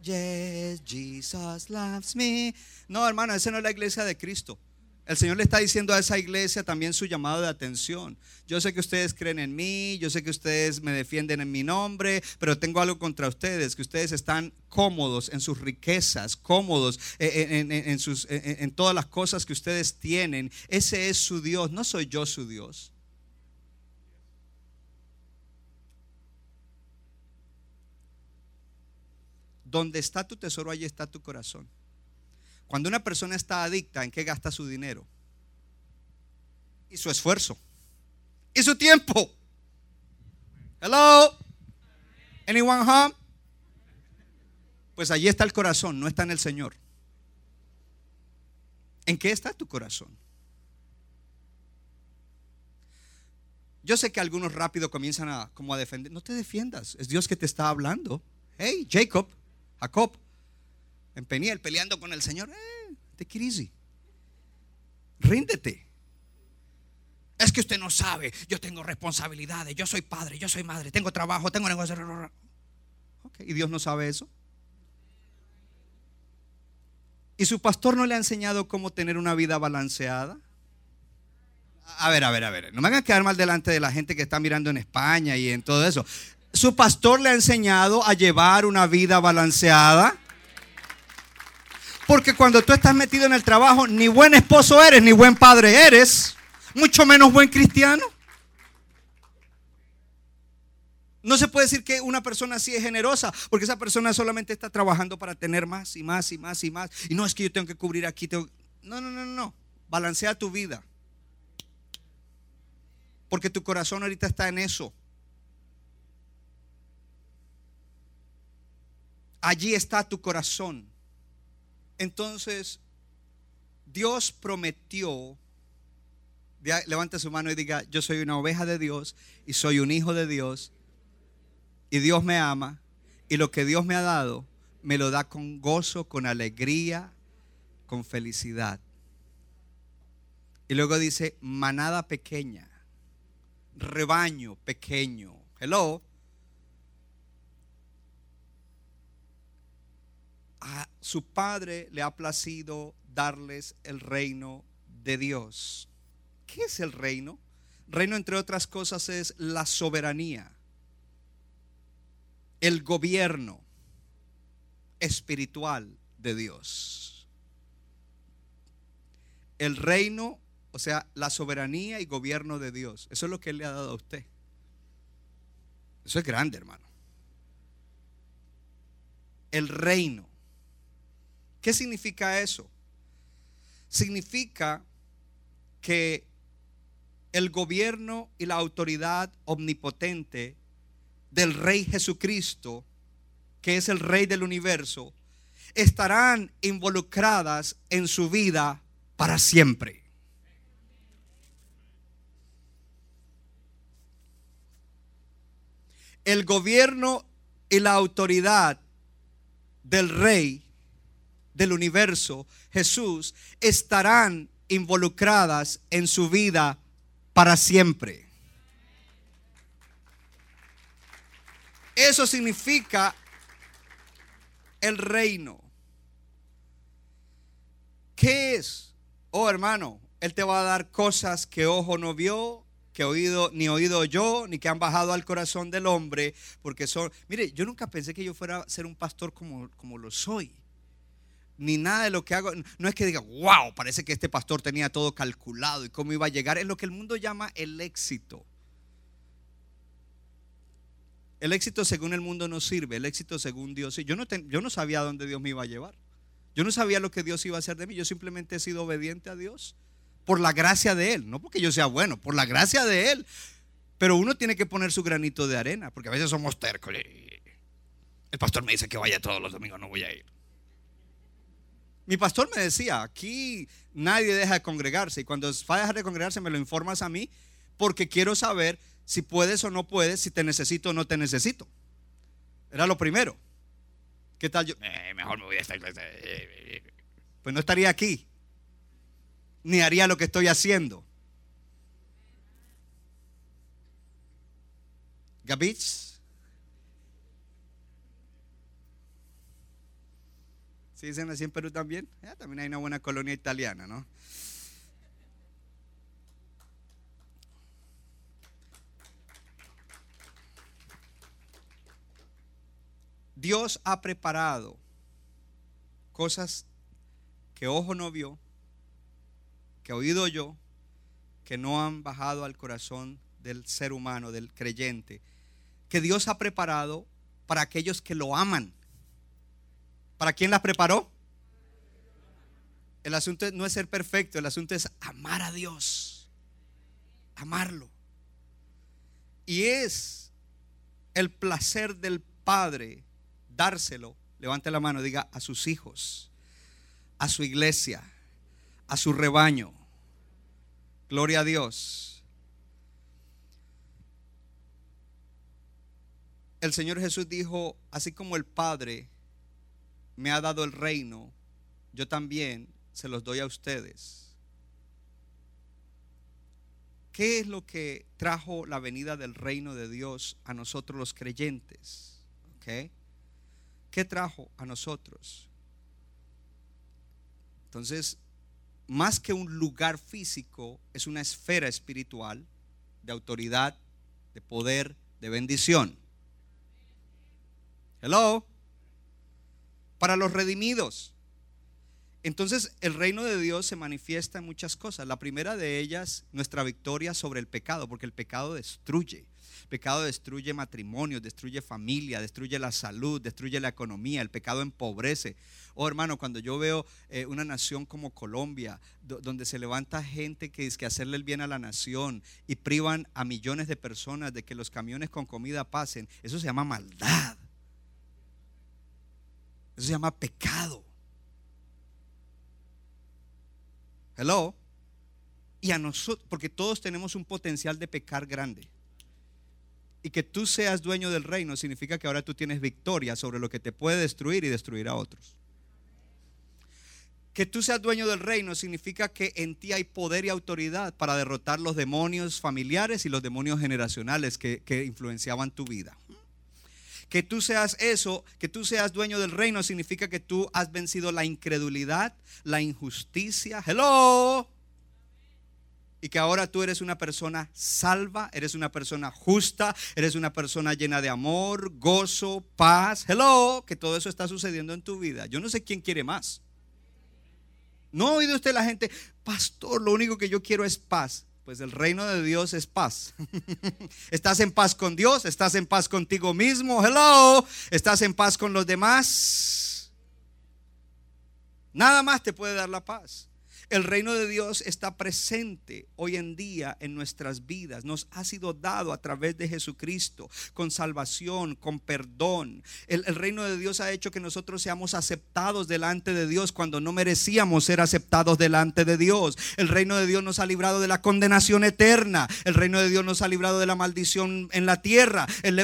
S1: Yes, Jesus loves me. No, hermano, esa no es la iglesia de Cristo. El Señor le está diciendo a esa iglesia también su llamado de atención. Yo sé que ustedes creen en mí, yo sé que ustedes me defienden en mi nombre, pero tengo algo contra ustedes, que ustedes están cómodos en sus riquezas, cómodos en, sus, en todas las cosas que ustedes tienen. Ese es su Dios, no soy yo su Dios. Donde está tu tesoro, allí está tu corazón. Cuando una persona está adicta, ¿en qué gasta su dinero? Y su esfuerzo. Y su tiempo. Hello. Anyone home? Pues allí está el corazón, no está en el Señor. ¿En qué está tu corazón? Yo sé que algunos rápido comienzan a como a defender. No te defiendas, es Dios que te está hablando. Hey, Jacob, Jacob, en Peniel peleando con el Señor. Eh, te easy. Ríndete. Es que usted no sabe. Yo tengo responsabilidades. Yo soy padre. Yo soy madre. Tengo trabajo. Tengo negocio. ¿Y Dios no sabe eso? ¿Y su pastor no le ha enseñado cómo tener una vida balanceada? A ver, a ver, a ver. No me hagan quedar mal delante de la gente que está mirando en España y en todo eso. ¿Su pastor le ha enseñado a llevar una vida balanceada? Porque cuando tú estás metido en el trabajo, ni buen esposo eres, ni buen padre eres, mucho menos buen cristiano. No se puede decir que una persona así es generosa, porque esa persona solamente está trabajando para tener más y más y más y más. Y no es que yo tengo que cubrir aquí. No, no, no, no. Balancea tu vida. Porque tu corazón ahorita está en eso. Allí está tu corazón. Entonces, Dios prometió, levante su mano y diga, yo soy una oveja de Dios y soy un hijo de Dios y Dios me ama y lo que Dios me ha dado me lo da con gozo, con alegría, con felicidad. Y luego dice, manada pequeña, rebaño pequeño. Hello. A su padre le ha placido darles el reino de Dios. ¿Qué es el reino? Reino, entre otras cosas, es la soberanía, el gobierno espiritual de Dios. El reino, o sea, la soberanía y gobierno de Dios. Eso es lo que Él le ha dado a usted. Eso es grande, hermano. El reino. ¿Qué significa eso? Significa que el gobierno y la autoridad omnipotente del Rey Jesucristo, que es el Rey del universo, estarán involucradas en su vida para siempre. El gobierno y la autoridad del Rey del universo, Jesús, estarán involucradas en su vida para siempre. Eso significa el reino. ¿Qué es? Oh hermano, Él te va a dar cosas que ojo no vio, que oído, ni oído yo, ni que han bajado al corazón del hombre, porque son, mire, yo nunca pensé que yo fuera a ser un pastor como, como lo soy. Ni nada de lo que hago, no es que diga, wow, parece que este pastor tenía todo calculado y cómo iba a llegar, es lo que el mundo llama el éxito. El éxito según el mundo no sirve, el éxito según Dios. Yo no, yo no sabía dónde Dios me iba a llevar. Yo no sabía lo que Dios iba a hacer de mí. Yo simplemente he sido obediente a Dios por la gracia de Él. No porque yo sea bueno, por la gracia de Él. Pero uno tiene que poner su granito de arena, porque a veces somos tercos. El pastor me dice que vaya todos los domingos, no voy a ir. Mi pastor me decía, aquí nadie deja de congregarse y cuando va a dejar de congregarse me lo informas a mí porque quiero saber si puedes o no puedes, si te necesito o no te necesito. Era lo primero. ¿Qué tal yo? Eh, mejor me voy a esta iglesia. Pues no estaría aquí. Ni haría lo que estoy haciendo. Gabich. ¿Sí dicen así en Perú también? también hay una buena colonia italiana, ¿no? Dios ha preparado cosas que ojo no vio, que oído yo, que no han bajado al corazón del ser humano, del creyente, que Dios ha preparado para aquellos que lo aman. ¿Para quién las preparó? El asunto no es ser perfecto, el asunto es amar a Dios, amarlo. Y es el placer del Padre dárselo, levante la mano, diga a sus hijos, a su iglesia, a su rebaño. Gloria a Dios. El Señor Jesús dijo, así como el Padre me ha dado el reino, yo también se los doy a ustedes. ¿Qué es lo que trajo la venida del reino de Dios a nosotros los creyentes? ¿Qué trajo a nosotros? Entonces, más que un lugar físico, es una esfera espiritual de autoridad, de poder, de bendición. Hello. Para los redimidos. Entonces el reino de Dios se manifiesta en muchas cosas. La primera de ellas, nuestra victoria sobre el pecado, porque el pecado destruye. El pecado destruye matrimonio, destruye familia, destruye la salud, destruye la economía. El pecado empobrece. Oh hermano, cuando yo veo eh, una nación como Colombia, donde se levanta gente que dice que hacerle el bien a la nación y privan a millones de personas de que los camiones con comida pasen, eso se llama maldad. Eso se llama pecado. Hello. Y a nosotros, porque todos tenemos un potencial de pecar grande. Y que tú seas dueño del reino significa que ahora tú tienes victoria sobre lo que te puede destruir y destruir a otros. Que tú seas dueño del reino significa que en ti hay poder y autoridad para derrotar los demonios familiares y los demonios generacionales que, que influenciaban tu vida. Que tú seas eso, que tú seas dueño del reino significa que tú has vencido la incredulidad, la injusticia. Hello y que ahora tú eres una persona salva, eres una persona justa, eres una persona llena de amor, gozo, paz. Hello, que todo eso está sucediendo en tu vida. Yo no sé quién quiere más. ¿No ha oído usted la gente, pastor, lo único que yo quiero es paz? Pues el reino de Dios es paz. ¿Estás en paz con Dios? ¿Estás en paz contigo mismo? Hello. ¿Estás en paz con los demás? Nada más te puede dar la paz. El reino de Dios está presente hoy en día en nuestras vidas. Nos ha sido dado a través de Jesucristo, con salvación, con perdón. El, reino de Dios ha hecho que nosotros seamos aceptados delante de Dios cuando no merecíamos ser aceptados delante de Dios. El reino de Dios nos ha librado de la condenación eterna. El reino de Dios nos ha librado de la maldición en la tierra. El,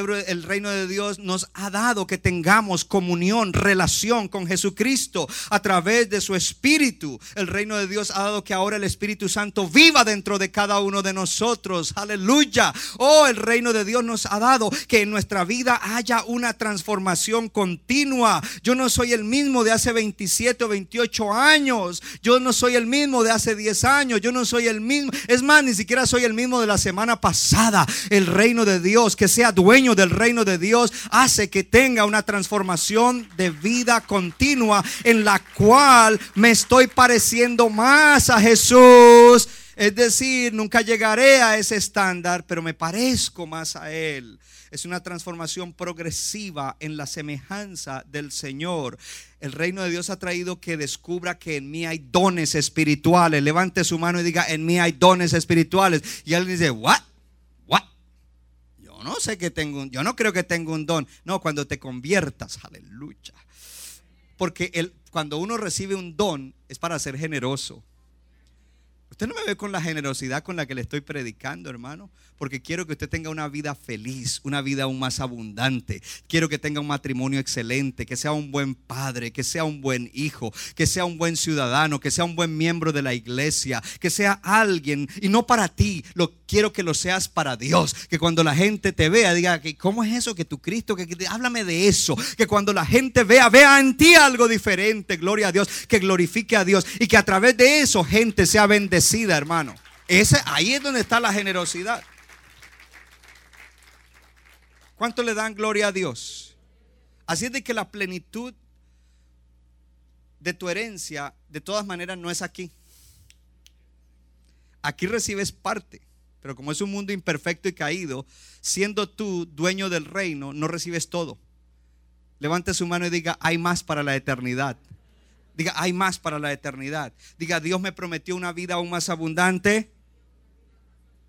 S1: reino de Dios nos ha dado que tengamos comunión, relación con Jesucristo a través de su Espíritu. El reino de ha dado que ahora el Espíritu Santo viva dentro de cada uno de nosotros. Aleluya. Oh, el reino de Dios nos ha dado que en nuestra vida haya una transformación continua. Yo no soy el mismo de hace 27 o 28 años. Yo no soy el mismo de hace 10 años. Yo no soy el mismo. Es más, ni siquiera soy el mismo de la semana pasada. El reino de Dios, que sea dueño del reino de Dios, hace que tenga una transformación de vida continua en la cual me estoy pareciendo más a Jesús. Es decir, nunca llegaré a ese estándar, pero me parezco más a Él. Es una transformación progresiva en la semejanza del Señor. El reino de Dios ha traído que descubra que en mí hay dones espirituales. Levante su mano y diga, en mí hay dones espirituales. Y alguien dice, ¿what? ¿What? Yo no sé que tengo un, yo no creo que tengo un don. No, cuando te conviertas, aleluya. Porque el, cuando uno recibe un don es para ser generoso. Usted no me ve con la generosidad con la que le estoy predicando, hermano, porque quiero que usted tenga una vida feliz, una vida aún más abundante. Quiero que tenga un matrimonio excelente, que sea un buen padre, que sea un buen hijo, que sea un buen ciudadano, que sea un buen miembro de la iglesia, que sea alguien, y no para ti, lo quiero que lo seas para Dios, que cuando la gente te vea diga, ¿cómo es eso que tu Cristo, que, háblame de eso, que cuando la gente vea, vea en ti algo diferente, gloria a Dios, que glorifique a Dios y que a través de eso gente sea bendecida hermano. Ese, ahí es donde está la generosidad. ¿Cuánto le dan gloria a Dios? Así es de que la plenitud de tu herencia, de todas maneras, no es aquí. Aquí recibes parte, pero como es un mundo imperfecto y caído, siendo tú dueño del reino, no recibes todo. Levante su mano y diga, hay más para la eternidad. Diga, hay más para la eternidad. Diga, Dios me prometió una vida aún más abundante,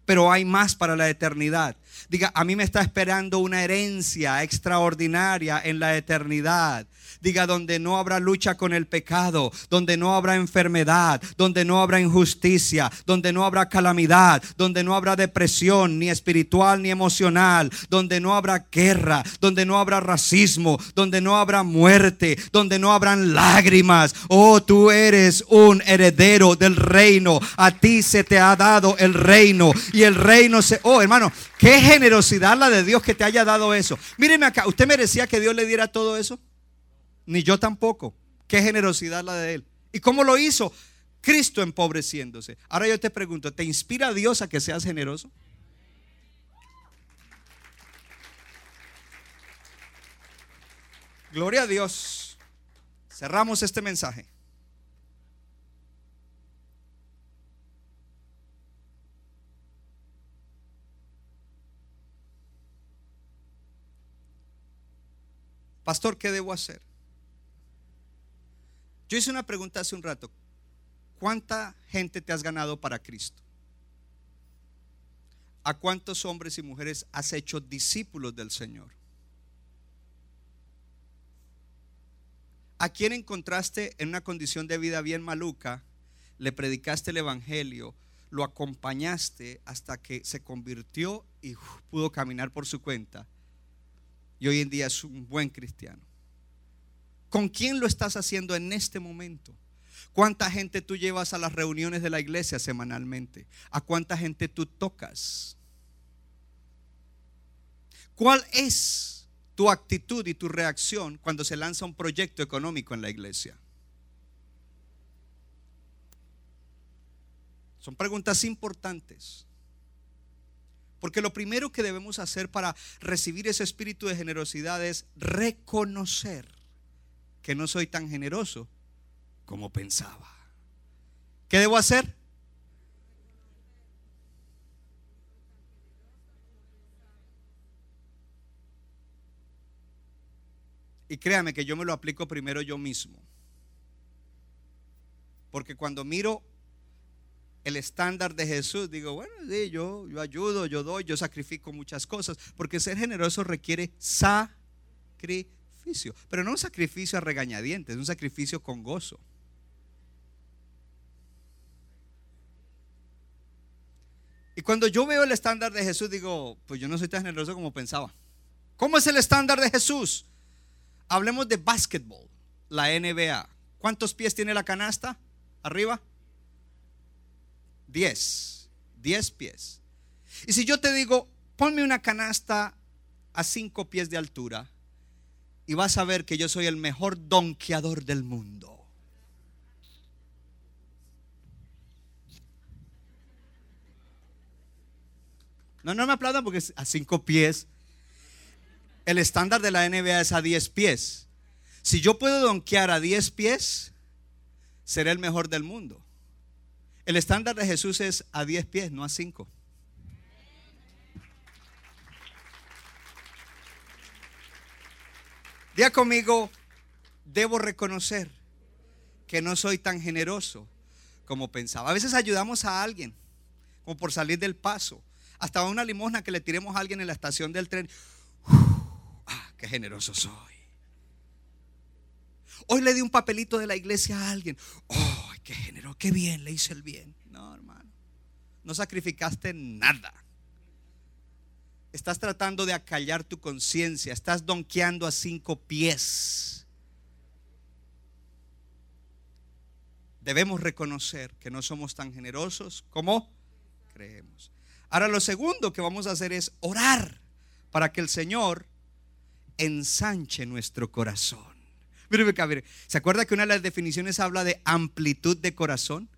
S1: pero hay más para la eternidad. Diga, a mí me está esperando una herencia extraordinaria en la eternidad. Diga, donde no habrá lucha con el pecado, donde no habrá enfermedad, donde no habrá injusticia, donde no habrá calamidad, donde no habrá depresión, ni espiritual ni emocional, donde no habrá guerra, donde no habrá racismo, donde no habrá muerte, donde no habrán lágrimas. Oh, tú eres un heredero del reino. A ti se te ha dado el reino y el reino se... Oh, hermano, qué generosidad la de Dios que te haya dado eso. Míreme acá, ¿usted merecía que Dios le diera todo eso? Ni yo tampoco. Qué generosidad la de Él. ¿Y cómo lo hizo? Cristo empobreciéndose. Ahora yo te pregunto, ¿te inspira Dios a que seas generoso? Gloria a Dios. Cerramos este mensaje. Pastor, ¿qué debo hacer? Yo hice una pregunta hace un rato. ¿Cuánta gente te has ganado para Cristo? ¿A cuántos hombres y mujeres has hecho discípulos del Señor? ¿A quién encontraste en una condición de vida bien maluca? Le predicaste el Evangelio, lo acompañaste hasta que se convirtió y pudo caminar por su cuenta. Y hoy en día es un buen cristiano. ¿Con quién lo estás haciendo en este momento? ¿Cuánta gente tú llevas a las reuniones de la iglesia semanalmente? ¿A cuánta gente tú tocas? ¿Cuál es tu actitud y tu reacción cuando se lanza un proyecto económico en la iglesia? Son preguntas importantes. Porque lo primero que debemos hacer para recibir ese espíritu de generosidad es reconocer que no soy tan generoso como pensaba. ¿Qué debo hacer? Y créame que yo me lo aplico primero yo mismo. Porque cuando miro el estándar de Jesús, digo, bueno, yo, yo ayudo, yo doy, yo sacrifico muchas cosas. Porque ser generoso requiere sacrificio pero no un sacrificio a regañadientes, un sacrificio con gozo. Y cuando yo veo el estándar de Jesús, digo, pues yo no soy tan generoso como pensaba. ¿Cómo es el estándar de Jesús? Hablemos de básquetbol, la NBA. ¿Cuántos pies tiene la canasta? Arriba. 10. 10 pies. Y si yo te digo, ponme una canasta a 5 pies de altura y vas a ver que yo soy el mejor donkeador del mundo. No, no me aplaudan porque es a 5 pies. El estándar de la NBA es a 10 pies. Si yo puedo donkear a 10 pies, seré el mejor del mundo. El estándar de Jesús es a 10 pies, no a 5. Día conmigo, debo reconocer que no soy tan generoso como pensaba. A veces ayudamos a alguien, como por salir del paso. Hasta una limosna que le tiremos a alguien en la estación del tren. ah, qué generoso soy. Hoy le di un papelito de la iglesia a alguien. Oh, qué generoso, qué bien, le hice el bien. No, hermano. No sacrificaste nada. Estás tratando de acallar tu conciencia. Estás donkeando a cinco pies. Debemos reconocer que no somos tan generosos como creemos. Ahora lo segundo que vamos a hacer es orar para que el Señor ensanche nuestro corazón. Mire, mire, ¿se acuerda que una de las definiciones habla de amplitud de corazón?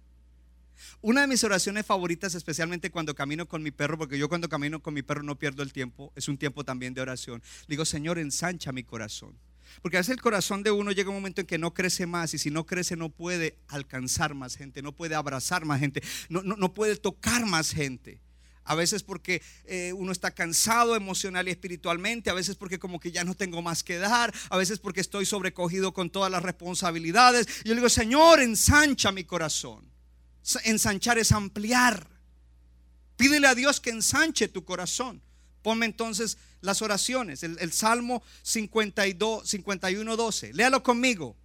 S1: Una de mis oraciones favoritas, especialmente cuando camino con mi perro, porque yo cuando camino con mi perro no pierdo el tiempo, es un tiempo también de oración. Digo, Señor, ensancha mi corazón. Porque a veces el corazón de uno llega un momento en que no crece más y si no crece no puede alcanzar más gente, no puede abrazar más gente, no, no, puede tocar más gente. A veces porque eh, uno está cansado emocional y espiritualmente, a veces porque como que ya no tengo más que dar, a veces porque estoy sobrecogido con todas las responsabilidades. Y yo le digo, Señor, ensancha mi corazón. Ensanchar es ampliar. Pídele a Dios que ensanche tu corazón. Ponme entonces las oraciones. El, Salmo 52, 51, 12. Léalo conmigo.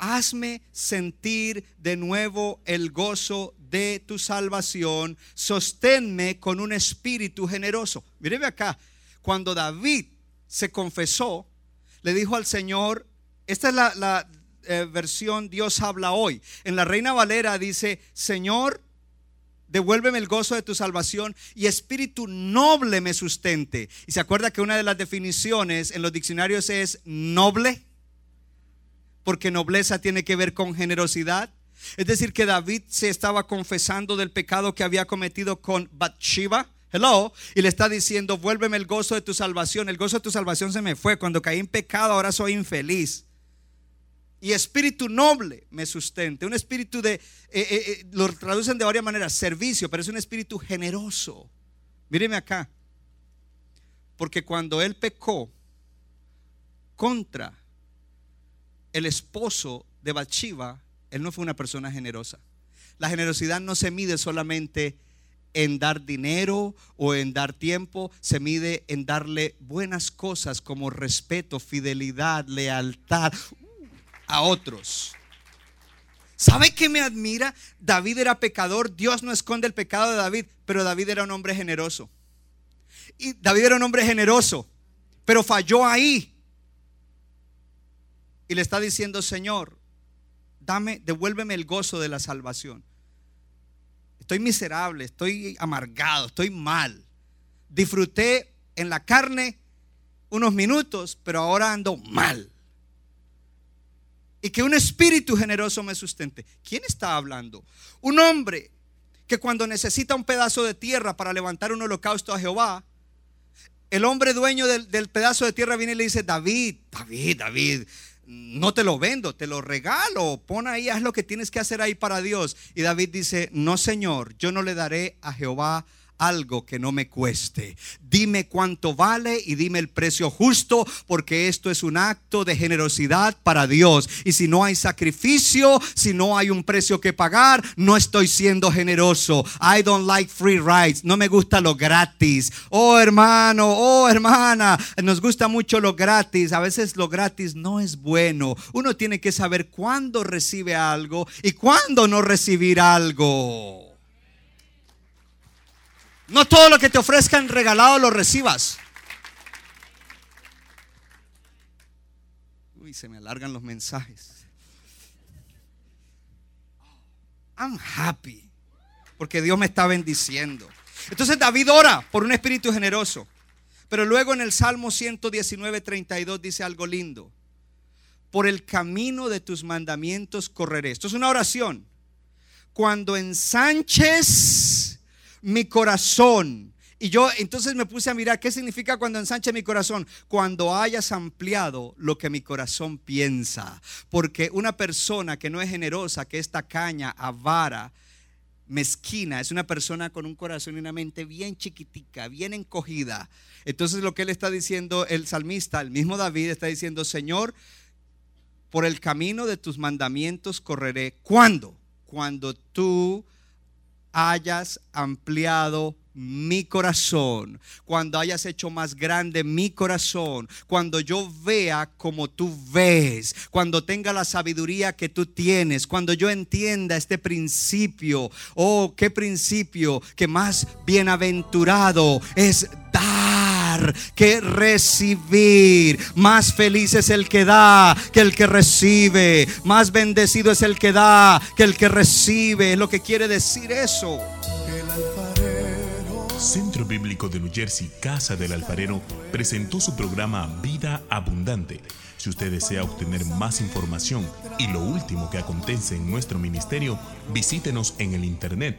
S1: Hazme sentir de nuevo el gozo de tu salvación. Sosténme con un espíritu generoso. Míreme acá. Cuando David se confesó, le dijo al Señor, esta es la, la eh, versión Dios habla hoy. En la Reina Valera dice, Señor, devuélveme el gozo de tu salvación y espíritu noble me sustente. Y se acuerda que una de las definiciones en los diccionarios es noble, porque nobleza tiene que ver con generosidad. Es decir, que David se estaba confesando del pecado que había cometido con Bathsheba. Hello, y le está diciendo, vuélveme el gozo de tu salvación. El gozo de tu salvación se me fue. Cuando caí en pecado, ahora soy infeliz y espíritu noble me sustente. Un espíritu de, eh, eh, eh, lo traducen de varias maneras, servicio, pero es un espíritu generoso. Míreme acá. Porque cuando él pecó contra el esposo de Bathsheba, él no fue una persona generosa. La generosidad no se mide solamente en dar dinero o en dar tiempo, se mide en darle buenas cosas como respeto, fidelidad, lealtad, a otros. ¿Sabe qué me admira? David era pecador, Dios no esconde el pecado de David, pero David era un hombre generoso. Y David era un hombre generoso, pero falló ahí. Y le está diciendo, Señor, dame, devuélveme el gozo de la salvación. Estoy miserable, estoy amargado, estoy mal. Disfruté en la carne unos minutos, pero ahora ando mal y que un espíritu generoso me sustente. ¿Quién está hablando? Un hombre que cuando necesita un pedazo de tierra para levantar un holocausto a Jehová, el hombre dueño del, pedazo de tierra viene y le dice, David, David, David, no te lo vendo, te lo regalo, pon ahí, haz lo que tienes que hacer ahí para Dios. Y David dice, no Señor, yo no le daré a Jehová algo que no me cueste. Dime cuánto vale y dime el precio justo, porque esto es un acto de generosidad para Dios. Y si no hay sacrificio, si no hay un precio que pagar, no estoy siendo generoso. I don't like free rides. No me gusta lo gratis. Oh hermano, oh hermana, nos gusta mucho lo gratis. A veces lo gratis no es bueno. Uno tiene que saber cuándo recibe algo y cuándo no recibir algo. No todo lo que te ofrezcan regalado lo recibas. Uy, se me alargan los mensajes. I'm happy. porque Dios me está bendiciendo. Entonces David ora por un espíritu generoso. Pero luego en el Salmo 119, 32 dice algo lindo. Por el camino de tus mandamientos correré. Esto es una oración. Cuando ensanches mi corazón. Y yo entonces me puse a mirar qué significa cuando ensanche mi corazón. Cuando hayas ampliado lo que mi corazón piensa. Porque una persona que no es generosa, que esta caña avara, mezquina, es una persona con un corazón y una mente bien chiquitica, bien encogida. Entonces lo que él está diciendo, el salmista, el mismo David está diciendo, Señor, por el camino de tus mandamientos correré. ¿Cuándo? Cuando tú hayas ampliado mi corazón, cuando hayas hecho más grande mi corazón, cuando yo vea como tú ves, cuando tenga la sabiduría que tú tienes, cuando yo entienda este principio, oh, qué principio, que más bienaventurado es que recibir. Más feliz es el que da que el que recibe. Más bendecido es el que da que el que recibe. Es lo que quiere decir eso.
S2: Centro Bíblico de New Jersey, Casa del Alfarero, presentó su programa Vida Abundante. Si usted desea obtener más información y lo último que acontece en nuestro ministerio, visítenos en el internet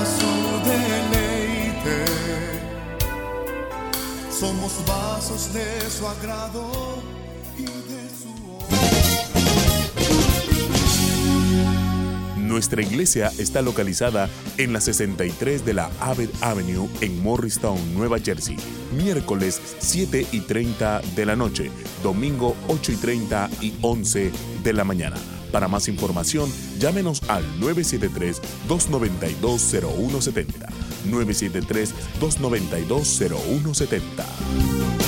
S3: Somos vasos de su agrado y de su
S2: Nuestra iglesia está localizada en la 63 de la Abbott Avenue en Morristown, Nueva Jersey. Miércoles 7 y 30 de la noche, domingo 8 y 30 y 11 de la mañana. Para más información, llámenos al 973-292-0170. 973-292-0170.